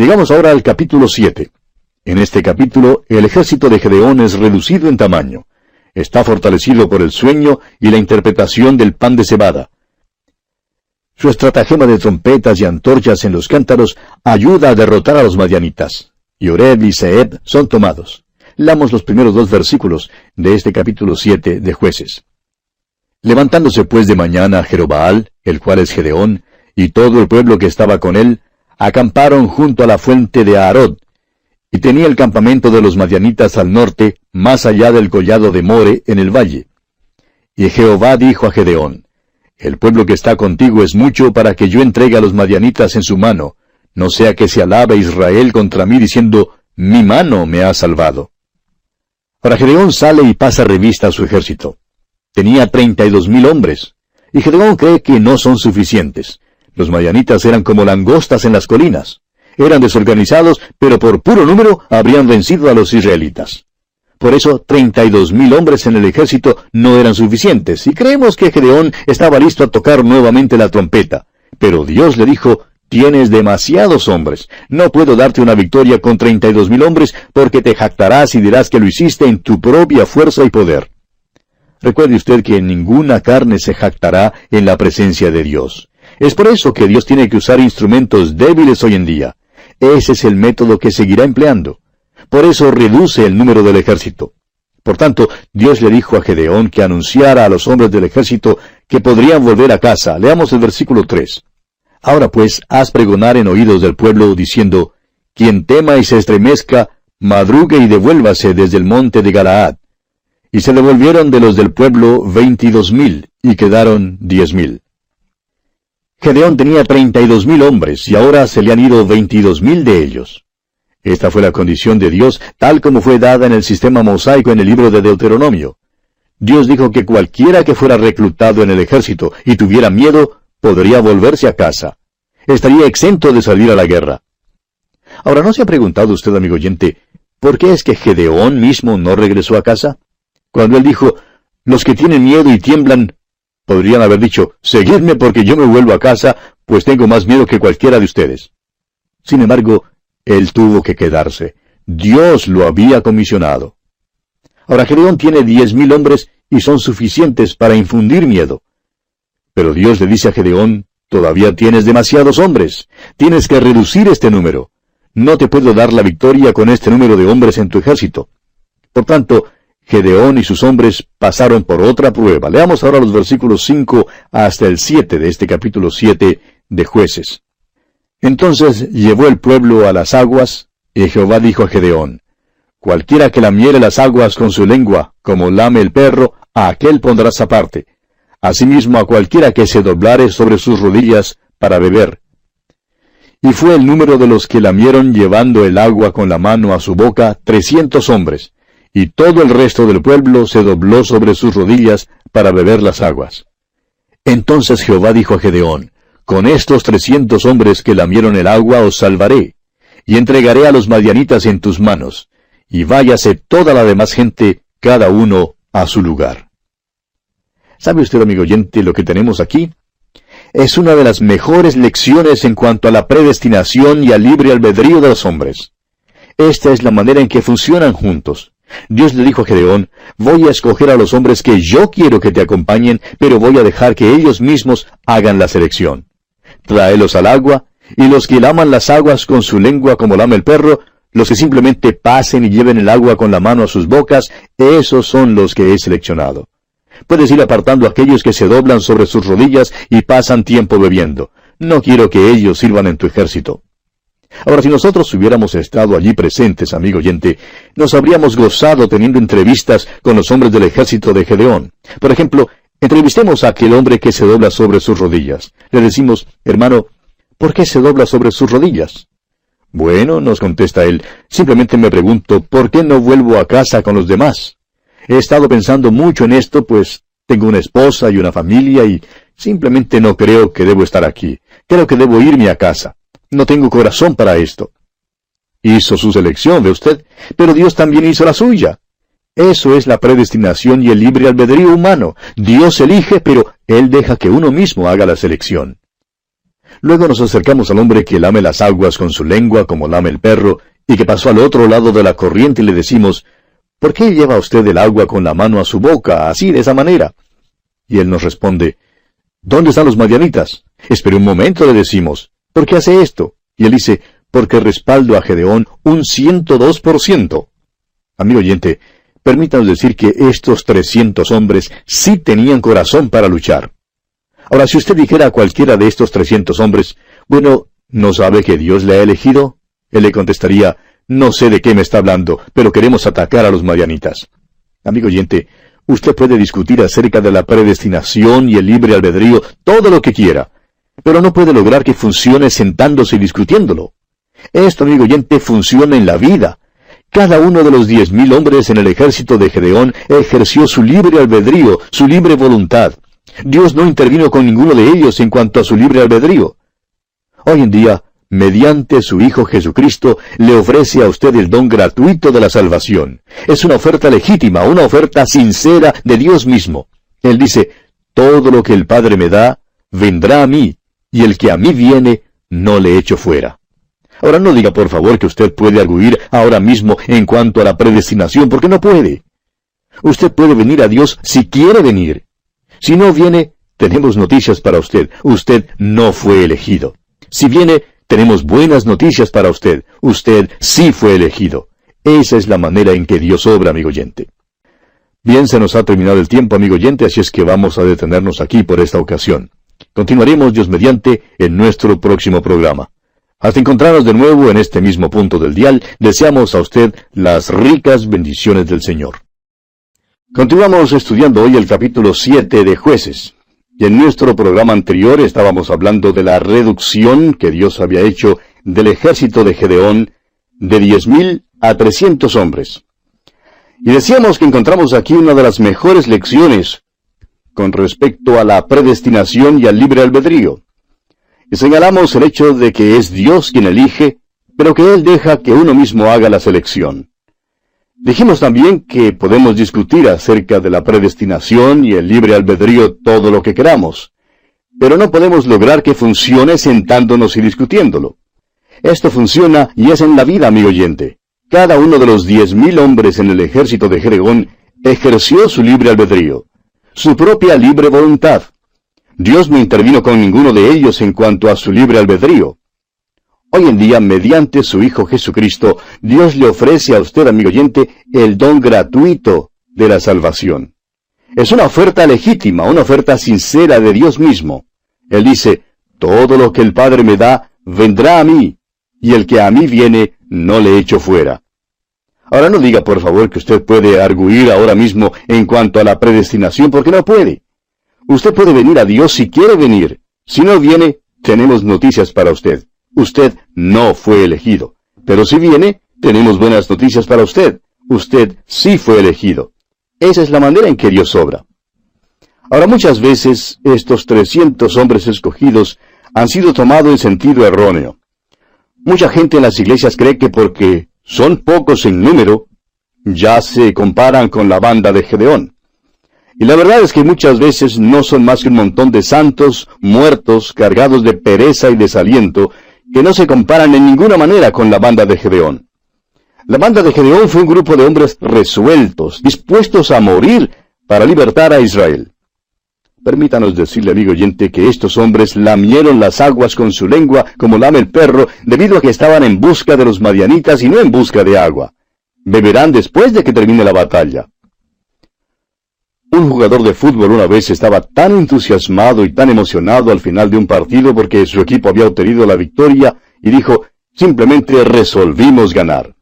Llegamos ahora al capítulo 7. En este capítulo, el ejército de Gedeón es reducido en tamaño. Está fortalecido por el sueño y la interpretación del pan de cebada. Su estratagema de trompetas y antorchas en los cántaros ayuda a derrotar a los madianitas. Y Oreb y Seeb son tomados. Lamos los primeros dos versículos de este capítulo 7 de Jueces. Levantándose pues de mañana Jerobaal, el cual es Gedeón, y todo el pueblo que estaba con él, acamparon junto a la fuente de Aarod, y tenía el campamento de los madianitas al norte, más allá del collado de More, en el valle. Y Jehová dijo a Gedeón, El pueblo que está contigo es mucho para que yo entregue a los madianitas en su mano, no sea que se alabe Israel contra mí diciendo, Mi mano me ha salvado. Ahora Gedeón sale y pasa revista a su ejército. Tenía treinta y dos mil hombres, y Gedeón cree que no son suficientes. Los madianitas eran como langostas en las colinas. Eran desorganizados, pero por puro número habrían vencido a los israelitas. Por eso, treinta y dos mil hombres en el ejército no eran suficientes, y creemos que Gedeón estaba listo a tocar nuevamente la trompeta. Pero Dios le dijo, Tienes demasiados hombres. No puedo darte una victoria con treinta y dos mil hombres, porque te jactarás y dirás que lo hiciste en tu propia fuerza y poder. Recuerde usted que ninguna carne se jactará en la presencia de Dios. Es por eso que Dios tiene que usar instrumentos débiles hoy en día. Ese es el método que seguirá empleando. Por eso reduce el número del ejército. Por tanto, Dios le dijo a Gedeón que anunciara a los hombres del ejército que podrían volver a casa. Leamos el versículo 3. Ahora pues, haz pregonar en oídos del pueblo, diciendo, Quien tema y se estremezca, madrugue y devuélvase desde el monte de Galaad. Y se devolvieron de los del pueblo veintidós mil, y quedaron diez mil. Gedeón tenía treinta y dos mil hombres, y ahora se le han ido veintidós mil de ellos. Esta fue la condición de Dios, tal como fue dada en el sistema mosaico en el libro de Deuteronomio. Dios dijo que cualquiera que fuera reclutado en el ejército y tuviera miedo, podría volverse a casa. Estaría exento de salir a la guerra. Ahora, ¿no se ha preguntado usted, amigo oyente, por qué es que Gedeón mismo no regresó a casa? Cuando él dijo, los que tienen miedo y tiemblan, podrían haber dicho, seguidme porque yo me vuelvo a casa, pues tengo más miedo que cualquiera de ustedes. Sin embargo, él tuvo que quedarse. Dios lo había comisionado. Ahora Gedeón tiene diez mil hombres y son suficientes para infundir miedo. Pero Dios le dice a Gedeón, todavía tienes demasiados hombres, tienes que reducir este número. No te puedo dar la victoria con este número de hombres en tu ejército. Por tanto, Gedeón y sus hombres pasaron por otra prueba. Leamos ahora los versículos 5 hasta el 7 de este capítulo 7 de jueces. Entonces llevó el pueblo a las aguas, y Jehová dijo a Gedeón, Cualquiera que lamiere las aguas con su lengua, como lame el perro, a aquel pondrás aparte. Asimismo a cualquiera que se doblare sobre sus rodillas para beber. Y fue el número de los que lamieron llevando el agua con la mano a su boca trescientos hombres, y todo el resto del pueblo se dobló sobre sus rodillas para beber las aguas. Entonces Jehová dijo a Gedeón, Con estos trescientos hombres que lamieron el agua os salvaré, y entregaré a los madianitas en tus manos, y váyase toda la demás gente, cada uno a su lugar. ¿Sabe usted, amigo oyente, lo que tenemos aquí? Es una de las mejores lecciones en cuanto a la predestinación y al libre albedrío de los hombres. Esta es la manera en que funcionan juntos. Dios le dijo a Gedeón, voy a escoger a los hombres que yo quiero que te acompañen, pero voy a dejar que ellos mismos hagan la selección. Tráelos al agua, y los que laman las aguas con su lengua como lama el perro, los que simplemente pasen y lleven el agua con la mano a sus bocas, esos son los que he seleccionado. Puedes ir apartando aquellos que se doblan sobre sus rodillas y pasan tiempo bebiendo. No quiero que ellos sirvan en tu ejército. Ahora, si nosotros hubiéramos estado allí presentes, amigo oyente, nos habríamos gozado teniendo entrevistas con los hombres del ejército de Gedeón. Por ejemplo, entrevistemos a aquel hombre que se dobla sobre sus rodillas. Le decimos, hermano, ¿por qué se dobla sobre sus rodillas? Bueno, nos contesta él, simplemente me pregunto, ¿por qué no vuelvo a casa con los demás? He estado pensando mucho en esto, pues tengo una esposa y una familia y simplemente no creo que debo estar aquí. Creo que debo irme a casa. No tengo corazón para esto. Hizo su selección, ve usted, pero Dios también hizo la suya. Eso es la predestinación y el libre albedrío humano. Dios elige, pero Él deja que uno mismo haga la selección. Luego nos acercamos al hombre que lame las aguas con su lengua como lame el perro, y que pasó al otro lado de la corriente y le decimos, ¿por qué lleva usted el agua con la mano a su boca, así, de esa manera? Y él nos responde, ¿Dónde están los madianitas? Espere un momento, le decimos. ¿Por qué hace esto? Y él dice, porque respaldo a Gedeón un ciento dos por ciento. Amigo oyente, permítanos decir que estos trescientos hombres sí tenían corazón para luchar. Ahora, si usted dijera a cualquiera de estos trescientos hombres, bueno, ¿no sabe que Dios le ha elegido? Él le contestaría, no sé de qué me está hablando, pero queremos atacar a los madianitas. Amigo oyente, usted puede discutir acerca de la predestinación y el libre albedrío todo lo que quiera, pero no puede lograr que funcione sentándose y discutiéndolo. Esto, amigo oyente, funciona en la vida. Cada uno de los diez mil hombres en el ejército de Gedeón ejerció su libre albedrío, su libre voluntad. Dios no intervino con ninguno de ellos en cuanto a su libre albedrío. Hoy en día, mediante su Hijo Jesucristo, le ofrece a usted el don gratuito de la salvación. Es una oferta legítima, una oferta sincera de Dios mismo. Él dice, todo lo que el Padre me da, vendrá a mí, y el que a mí viene, no le echo fuera. Ahora no diga por favor que usted puede arguir ahora mismo en cuanto a la predestinación, porque no puede. Usted puede venir a Dios si quiere venir. Si no viene, tenemos noticias para usted. Usted no fue elegido. Si viene, tenemos buenas noticias para usted. Usted sí fue elegido. Esa es la manera en que Dios obra, amigo oyente. Bien, se nos ha terminado el tiempo, amigo oyente, así es que vamos a detenernos aquí por esta ocasión. Continuaremos, Dios mediante, en nuestro próximo programa. Hasta encontrarnos de nuevo en este mismo punto del dial, deseamos a usted las ricas bendiciones del Señor. Continuamos estudiando hoy el capítulo 7 de jueces. Y en nuestro programa anterior estábamos hablando de la reducción que Dios había hecho del ejército de Gedeón de diez mil a trescientos hombres. Y decíamos que encontramos aquí una de las mejores lecciones con respecto a la predestinación y al libre albedrío. Señalamos el hecho de que es Dios quien elige, pero que Él deja que uno mismo haga la selección. Dijimos también que podemos discutir acerca de la predestinación y el libre albedrío todo lo que queramos, pero no podemos lograr que funcione sentándonos y discutiéndolo. Esto funciona y es en la vida, amigo oyente. Cada uno de los diez mil hombres en el ejército de Jeregón ejerció su libre albedrío, su propia libre voluntad. Dios no intervino con ninguno de ellos en cuanto a su libre albedrío. Hoy en día, mediante su Hijo Jesucristo, Dios le ofrece a usted, amigo oyente, el don gratuito de la salvación. Es una oferta legítima, una oferta sincera de Dios mismo. Él dice, todo lo que el Padre me da, vendrá a mí, y el que a mí viene, no le echo fuera. Ahora no diga por favor que usted puede arguir ahora mismo en cuanto a la predestinación, porque no puede. Usted puede venir a Dios si quiere venir. Si no viene, tenemos noticias para usted usted no fue elegido. Pero si viene, tenemos buenas noticias para usted. Usted sí fue elegido. Esa es la manera en que Dios obra. Ahora muchas veces estos 300 hombres escogidos han sido tomados en sentido erróneo. Mucha gente en las iglesias cree que porque son pocos en número, ya se comparan con la banda de Gedeón. Y la verdad es que muchas veces no son más que un montón de santos muertos cargados de pereza y desaliento que no se comparan en ninguna manera con la banda de Gedeón. La banda de Gedeón fue un grupo de hombres resueltos, dispuestos a morir para libertar a Israel. Permítanos decirle, amigo oyente, que estos hombres lamieron las aguas con su lengua como lame el perro, debido a que estaban en busca de los madianitas y no en busca de agua. Beberán después de que termine la batalla. Un jugador de fútbol una vez estaba tan entusiasmado y tan emocionado al final de un partido porque su equipo había obtenido la victoria y dijo, simplemente resolvimos ganar.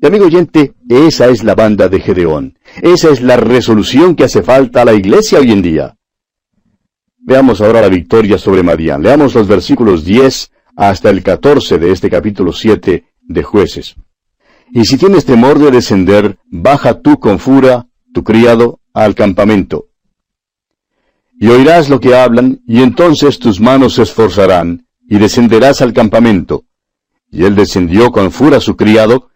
Y amigo oyente, esa es la banda de Gedeón. Esa es la resolución que hace falta a la iglesia hoy en día. Veamos ahora la victoria sobre Madián. Leamos los versículos 10 hasta el 14 de este capítulo 7 de jueces. Y si tienes temor de descender, baja tú con fura, tu criado, al campamento. Y oirás lo que hablan, y entonces tus manos se esforzarán, y descenderás al campamento. Y él descendió con fura su criado,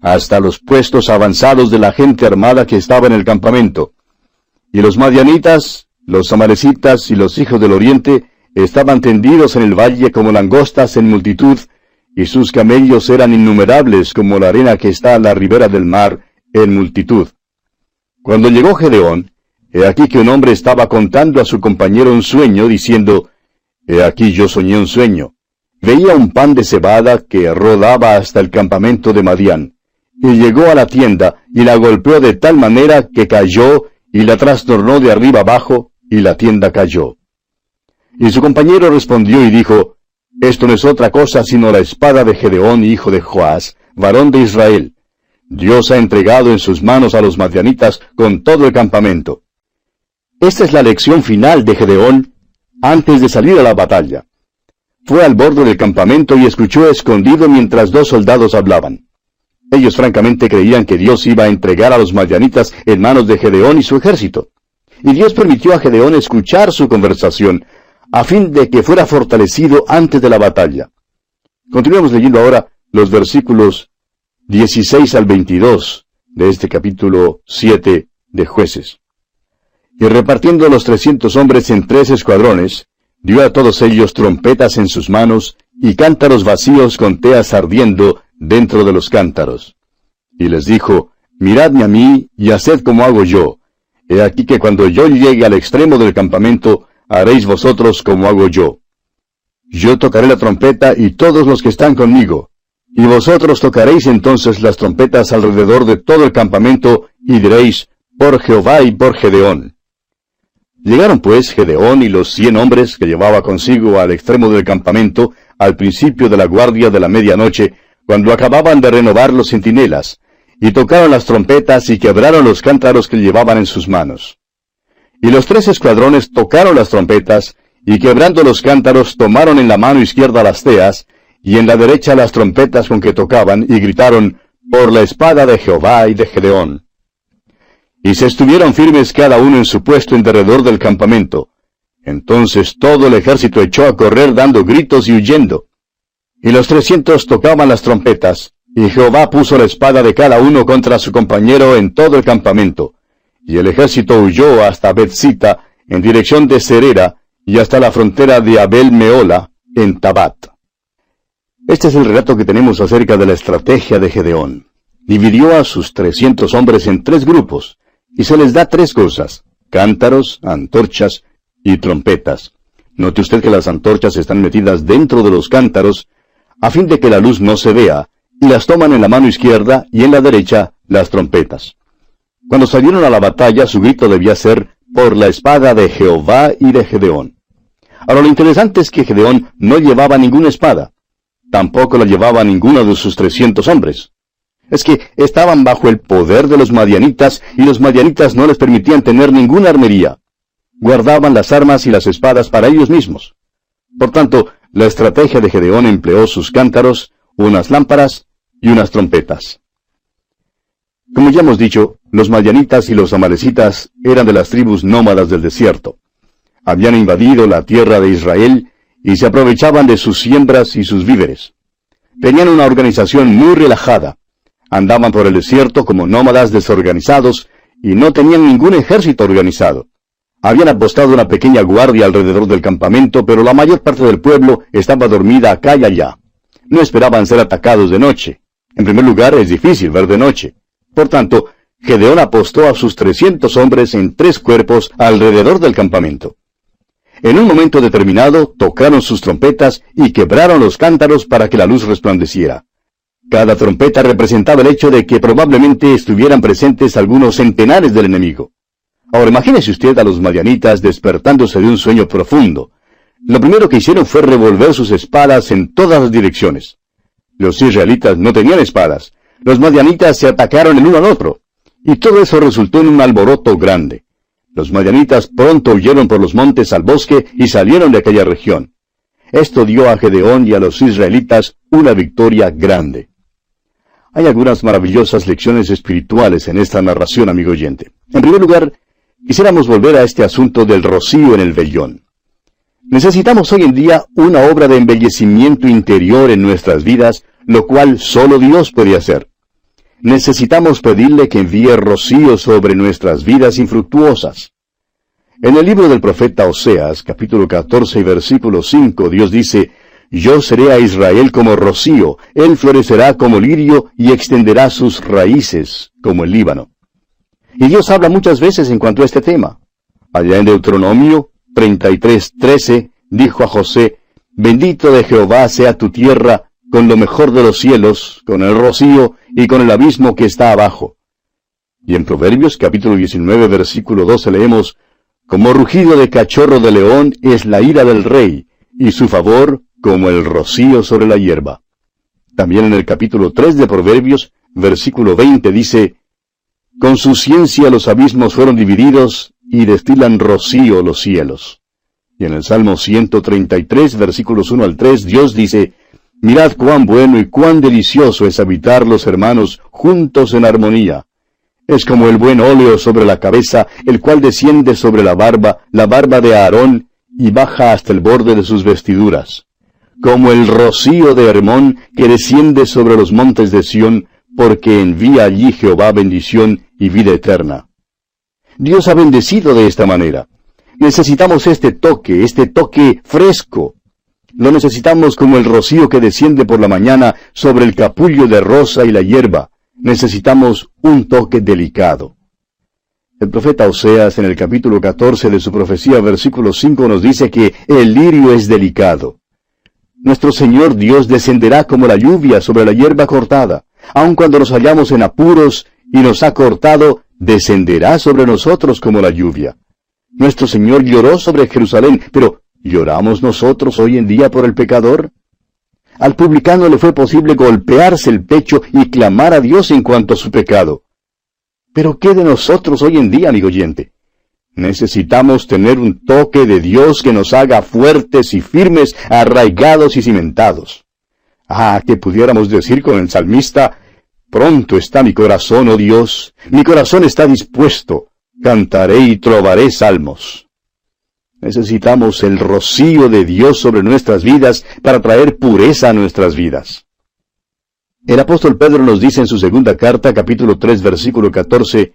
hasta los puestos avanzados de la gente armada que estaba en el campamento. Y los madianitas, los amalecitas y los hijos del oriente estaban tendidos en el valle como langostas en multitud, y sus camellos eran innumerables como la arena que está a la ribera del mar en multitud. Cuando llegó Gedeón, he aquí que un hombre estaba contando a su compañero un sueño, diciendo, He aquí yo soñé un sueño. Veía un pan de cebada que rodaba hasta el campamento de Madián, y llegó a la tienda y la golpeó de tal manera que cayó y la trastornó de arriba abajo, y la tienda cayó. Y su compañero respondió y dijo, Esto no es otra cosa sino la espada de Gedeón, hijo de Joás, varón de Israel. Dios ha entregado en sus manos a los madianitas con todo el campamento. Esta es la lección final de Gedeón antes de salir a la batalla. Fue al borde del campamento y escuchó escondido mientras dos soldados hablaban. Ellos francamente creían que Dios iba a entregar a los madianitas en manos de Gedeón y su ejército. Y Dios permitió a Gedeón escuchar su conversación, a fin de que fuera fortalecido antes de la batalla. Continuamos leyendo ahora los versículos 16 al 22 de este capítulo 7 de jueces. Y repartiendo los trescientos hombres en tres escuadrones, dio a todos ellos trompetas en sus manos y cántaros vacíos con teas ardiendo dentro de los cántaros. Y les dijo, Miradme a mí y haced como hago yo. He aquí que cuando yo llegue al extremo del campamento, haréis vosotros como hago yo. Yo tocaré la trompeta y todos los que están conmigo. Y vosotros tocaréis entonces las trompetas alrededor de todo el campamento y diréis, por Jehová y por Gedeón. Llegaron pues Gedeón y los cien hombres que llevaba consigo al extremo del campamento al principio de la guardia de la medianoche, cuando acababan de renovar los centinelas, y tocaron las trompetas y quebraron los cántaros que llevaban en sus manos. Y los tres escuadrones tocaron las trompetas, y quebrando los cántaros tomaron en la mano izquierda las teas, y en la derecha las trompetas con que tocaban, y gritaron, por la espada de Jehová y de Gedeón. Y se estuvieron firmes cada uno en su puesto en derredor del campamento. Entonces todo el ejército echó a correr dando gritos y huyendo. Y los trescientos tocaban las trompetas, y Jehová puso la espada de cada uno contra su compañero en todo el campamento. Y el ejército huyó hasta Bethsita, en dirección de Cerera, y hasta la frontera de Abel Meola, en Tabat. Este es el relato que tenemos acerca de la estrategia de Gedeón. Dividió a sus trescientos hombres en tres grupos, y se les da tres cosas, cántaros, antorchas y trompetas. Note usted que las antorchas están metidas dentro de los cántaros, a fin de que la luz no se vea, y las toman en la mano izquierda y en la derecha las trompetas. Cuando salieron a la batalla, su grito debía ser por la espada de Jehová y de Gedeón. Ahora lo interesante es que Gedeón no llevaba ninguna espada. Tampoco la llevaba ninguno de sus trescientos hombres. Es que estaban bajo el poder de los madianitas y los madianitas no les permitían tener ninguna armería. Guardaban las armas y las espadas para ellos mismos. Por tanto, la estrategia de Gedeón empleó sus cántaros, unas lámparas y unas trompetas. Como ya hemos dicho, los mayanitas y los amalecitas eran de las tribus nómadas del desierto. Habían invadido la tierra de Israel y se aprovechaban de sus siembras y sus víveres. Tenían una organización muy relajada. Andaban por el desierto como nómadas desorganizados y no tenían ningún ejército organizado. Habían apostado una pequeña guardia alrededor del campamento, pero la mayor parte del pueblo estaba dormida acá y allá. No esperaban ser atacados de noche. En primer lugar, es difícil ver de noche. Por tanto, Gedeón apostó a sus trescientos hombres en tres cuerpos alrededor del campamento. En un momento determinado, tocaron sus trompetas y quebraron los cántaros para que la luz resplandeciera. Cada trompeta representaba el hecho de que probablemente estuvieran presentes algunos centenares del enemigo. Ahora imagínese usted a los madianitas despertándose de un sueño profundo. Lo primero que hicieron fue revolver sus espadas en todas las direcciones. Los israelitas no tenían espadas. Los madianitas se atacaron el uno al otro. Y todo eso resultó en un alboroto grande. Los madianitas pronto huyeron por los montes al bosque y salieron de aquella región. Esto dio a Gedeón y a los israelitas una victoria grande. Hay algunas maravillosas lecciones espirituales en esta narración, amigo oyente. En primer lugar, Quisiéramos volver a este asunto del rocío en el vellón. Necesitamos hoy en día una obra de embellecimiento interior en nuestras vidas, lo cual solo Dios puede hacer. Necesitamos pedirle que envíe rocío sobre nuestras vidas infructuosas. En el libro del profeta Oseas, capítulo 14 y versículo 5, Dios dice, Yo seré a Israel como rocío, él florecerá como lirio y extenderá sus raíces como el Líbano. Y Dios habla muchas veces en cuanto a este tema. Allá en Deuteronomio 33:13 dijo a José, Bendito de Jehová sea tu tierra con lo mejor de los cielos, con el rocío y con el abismo que está abajo. Y en Proverbios capítulo 19 versículo 12 leemos, Como rugido de cachorro de león es la ira del rey, y su favor como el rocío sobre la hierba. También en el capítulo 3 de Proverbios, versículo 20 dice, Con su ciencia los abismos fueron divididos y destilan rocío los cielos. Y en el Salmo 133, versículos 1 al 3, Dios dice, Mirad cuán bueno y cuán delicioso es habitar los hermanos juntos en armonía. Es como el buen óleo sobre la cabeza, el cual desciende sobre la barba, la barba de Aarón, y baja hasta el borde de sus vestiduras. Como el rocío de Hermón que desciende sobre los montes de Sión, porque envía allí Jehová bendición y vida eterna. Dios ha bendecido de esta manera. Necesitamos este toque, este toque fresco. Lo necesitamos como el rocío que desciende por la mañana sobre el capullo de rosa y la hierba. Necesitamos un toque delicado. El profeta Oseas en el capítulo 14 de su profecía, versículo 5, nos dice que el lirio es delicado. Nuestro Señor Dios descenderá como la lluvia sobre la hierba cortada. Aun cuando nos hallamos en apuros y nos ha cortado, descenderá sobre nosotros como la lluvia. Nuestro Señor lloró sobre Jerusalén, pero ¿lloramos nosotros hoy en día por el pecador? Al publicano le fue posible golpearse el pecho y clamar a Dios en cuanto a su pecado. Pero ¿qué de nosotros hoy en día, amigo oyente? Necesitamos tener un toque de Dios que nos haga fuertes y firmes, arraigados y cimentados. Ah, que pudiéramos decir con el salmista, Pronto está mi corazón, oh Dios, mi corazón está dispuesto, cantaré y trovaré salmos. Necesitamos el rocío de Dios sobre nuestras vidas para traer pureza a nuestras vidas. El apóstol Pedro nos dice en su segunda carta, capítulo 3, versículo 14,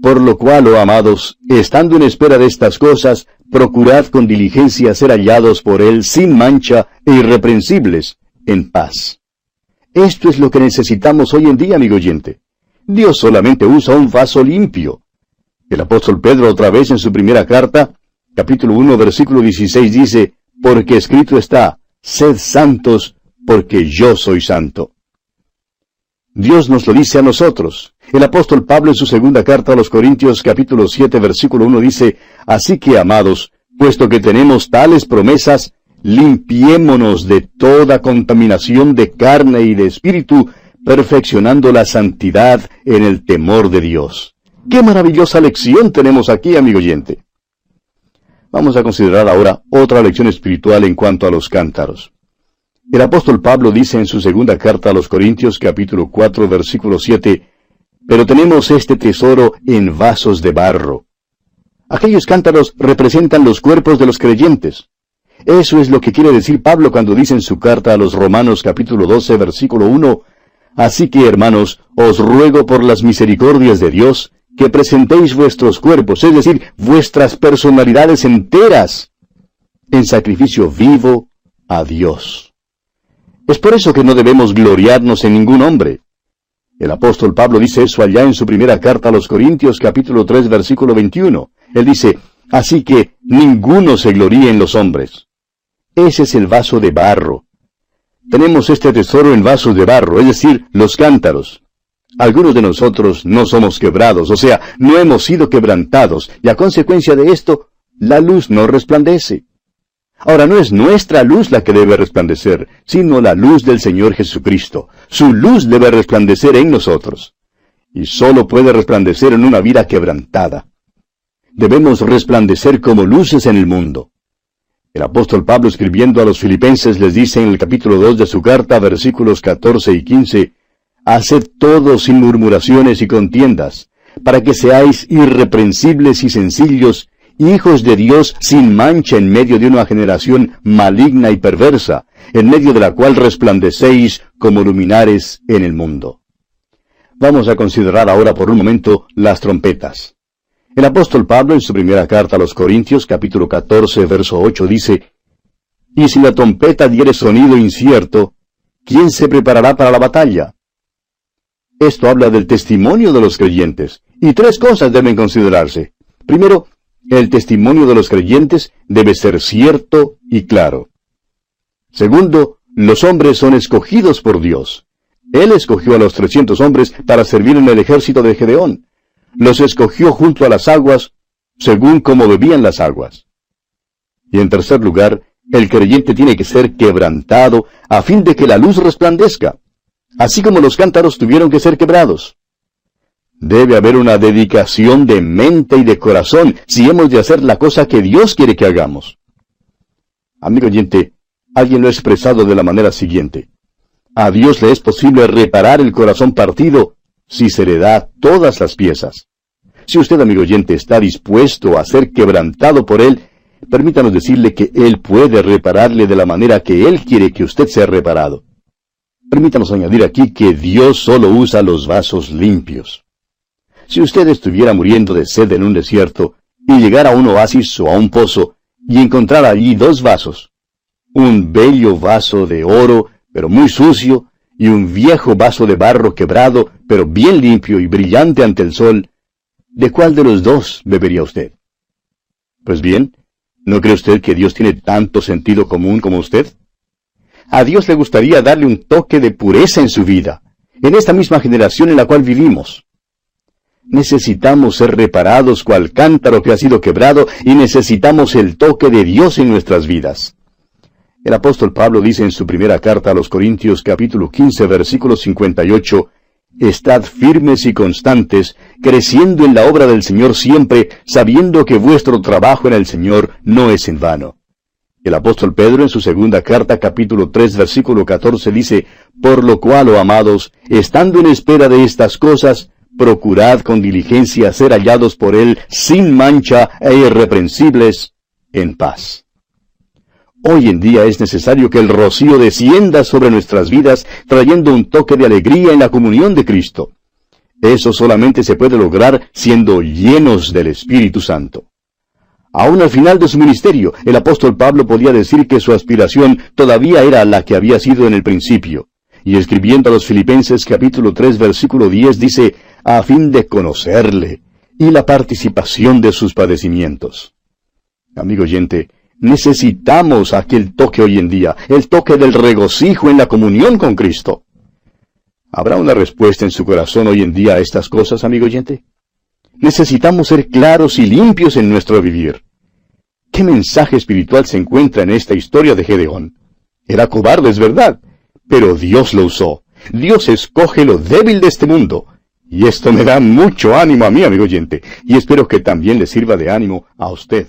Por lo cual, oh amados, estando en espera de estas cosas, procurad con diligencia ser hallados por Él sin mancha e irreprensibles, en paz. Esto es lo que necesitamos hoy en día, amigo oyente. Dios solamente usa un vaso limpio. El apóstol Pedro otra vez en su primera carta, capítulo 1, versículo 16 dice, porque escrito está, sed santos, porque yo soy santo. Dios nos lo dice a nosotros. El apóstol Pablo en su segunda carta a los Corintios capítulo 7 versículo 1 dice, Así que, amados, puesto que tenemos tales promesas, limpiémonos de toda contaminación de carne y de espíritu, perfeccionando la santidad en el temor de Dios. Qué maravillosa lección tenemos aquí, amigo oyente. Vamos a considerar ahora otra lección espiritual en cuanto a los cántaros. El apóstol Pablo dice en su segunda carta a los Corintios capítulo 4 versículo 7, Pero tenemos este tesoro en vasos de barro. Aquellos cántaros representan los cuerpos de los creyentes. Eso es lo que quiere decir Pablo cuando dice en su carta a los Romanos capítulo 12 versículo 1, Así que, hermanos, os ruego por las misericordias de Dios, que presentéis vuestros cuerpos, es decir, vuestras personalidades enteras, en sacrificio vivo a Dios. Es por eso que no debemos gloriarnos en ningún hombre. El apóstol Pablo dice eso allá en su primera carta a los Corintios capítulo 3 versículo 21. Él dice, así que ninguno se gloríe en los hombres. Ese es el vaso de barro. Tenemos este tesoro en vasos de barro, es decir, los cántaros. Algunos de nosotros no somos quebrados, o sea, no hemos sido quebrantados, y a consecuencia de esto, la luz no resplandece. Ahora no es nuestra luz la que debe resplandecer, sino la luz del Señor Jesucristo. Su luz debe resplandecer en nosotros. Y solo puede resplandecer en una vida quebrantada. Debemos resplandecer como luces en el mundo. El apóstol Pablo escribiendo a los filipenses les dice en el capítulo 2 de su carta, versículos 14 y 15, Haced todo sin murmuraciones y contiendas, para que seáis irreprensibles y sencillos, hijos de Dios sin mancha en medio de una generación maligna y perversa, en medio de la cual resplandecéis como luminares en el mundo. Vamos a considerar ahora por un momento las trompetas. El apóstol Pablo en su primera carta a los Corintios capítulo 14 verso 8 dice, Y si la trompeta diere sonido incierto, ¿quién se preparará para la batalla? Esto habla del testimonio de los creyentes, y tres cosas deben considerarse. Primero, el testimonio de los creyentes debe ser cierto y claro. Segundo, los hombres son escogidos por Dios. Él escogió a los trescientos hombres para servir en el ejército de Gedeón. Los escogió junto a las aguas, según como bebían las aguas. Y en tercer lugar, el creyente tiene que ser quebrantado a fin de que la luz resplandezca, así como los cántaros tuvieron que ser quebrados. Debe haber una dedicación de mente y de corazón si hemos de hacer la cosa que Dios quiere que hagamos. Amigo oyente, alguien lo ha expresado de la manera siguiente. A Dios le es posible reparar el corazón partido si se le da todas las piezas. Si usted, amigo oyente, está dispuesto a ser quebrantado por Él, permítanos decirle que Él puede repararle de la manera que Él quiere que usted sea reparado. Permítanos añadir aquí que Dios solo usa los vasos limpios. Si usted estuviera muriendo de sed en un desierto y llegara a un oasis o a un pozo y encontrara allí dos vasos, un bello vaso de oro, pero muy sucio, y un viejo vaso de barro quebrado, pero bien limpio y brillante ante el sol, ¿de cuál de los dos bebería usted? Pues bien, ¿no cree usted que Dios tiene tanto sentido común como usted? A Dios le gustaría darle un toque de pureza en su vida, en esta misma generación en la cual vivimos. Necesitamos ser reparados cual cántaro que ha sido quebrado y necesitamos el toque de Dios en nuestras vidas. El apóstol Pablo dice en su primera carta a los Corintios capítulo 15 versículo 58, Estad firmes y constantes, creciendo en la obra del Señor siempre, sabiendo que vuestro trabajo en el Señor no es en vano. El apóstol Pedro en su segunda carta capítulo 3 versículo 14 dice, Por lo cual, oh amados, estando en espera de estas cosas, procurad con diligencia ser hallados por Él sin mancha e irreprensibles, en paz. Hoy en día es necesario que el rocío descienda sobre nuestras vidas, trayendo un toque de alegría en la comunión de Cristo. Eso solamente se puede lograr siendo llenos del Espíritu Santo. Aún al final de su ministerio, el apóstol Pablo podía decir que su aspiración todavía era la que había sido en el principio. Y escribiendo a los Filipenses capítulo 3 versículo 10 dice, a fin de conocerle y la participación de sus padecimientos. Amigo oyente, necesitamos aquel toque hoy en día, el toque del regocijo en la comunión con Cristo. ¿Habrá una respuesta en su corazón hoy en día a estas cosas, amigo oyente? Necesitamos ser claros y limpios en nuestro vivir. ¿Qué mensaje espiritual se encuentra en esta historia de Gedeón? Era cobarde, es verdad, pero Dios lo usó. Dios escoge lo débil de este mundo y esto me da mucho ánimo a mí, amigo oyente, y espero que también le sirva de ánimo a usted.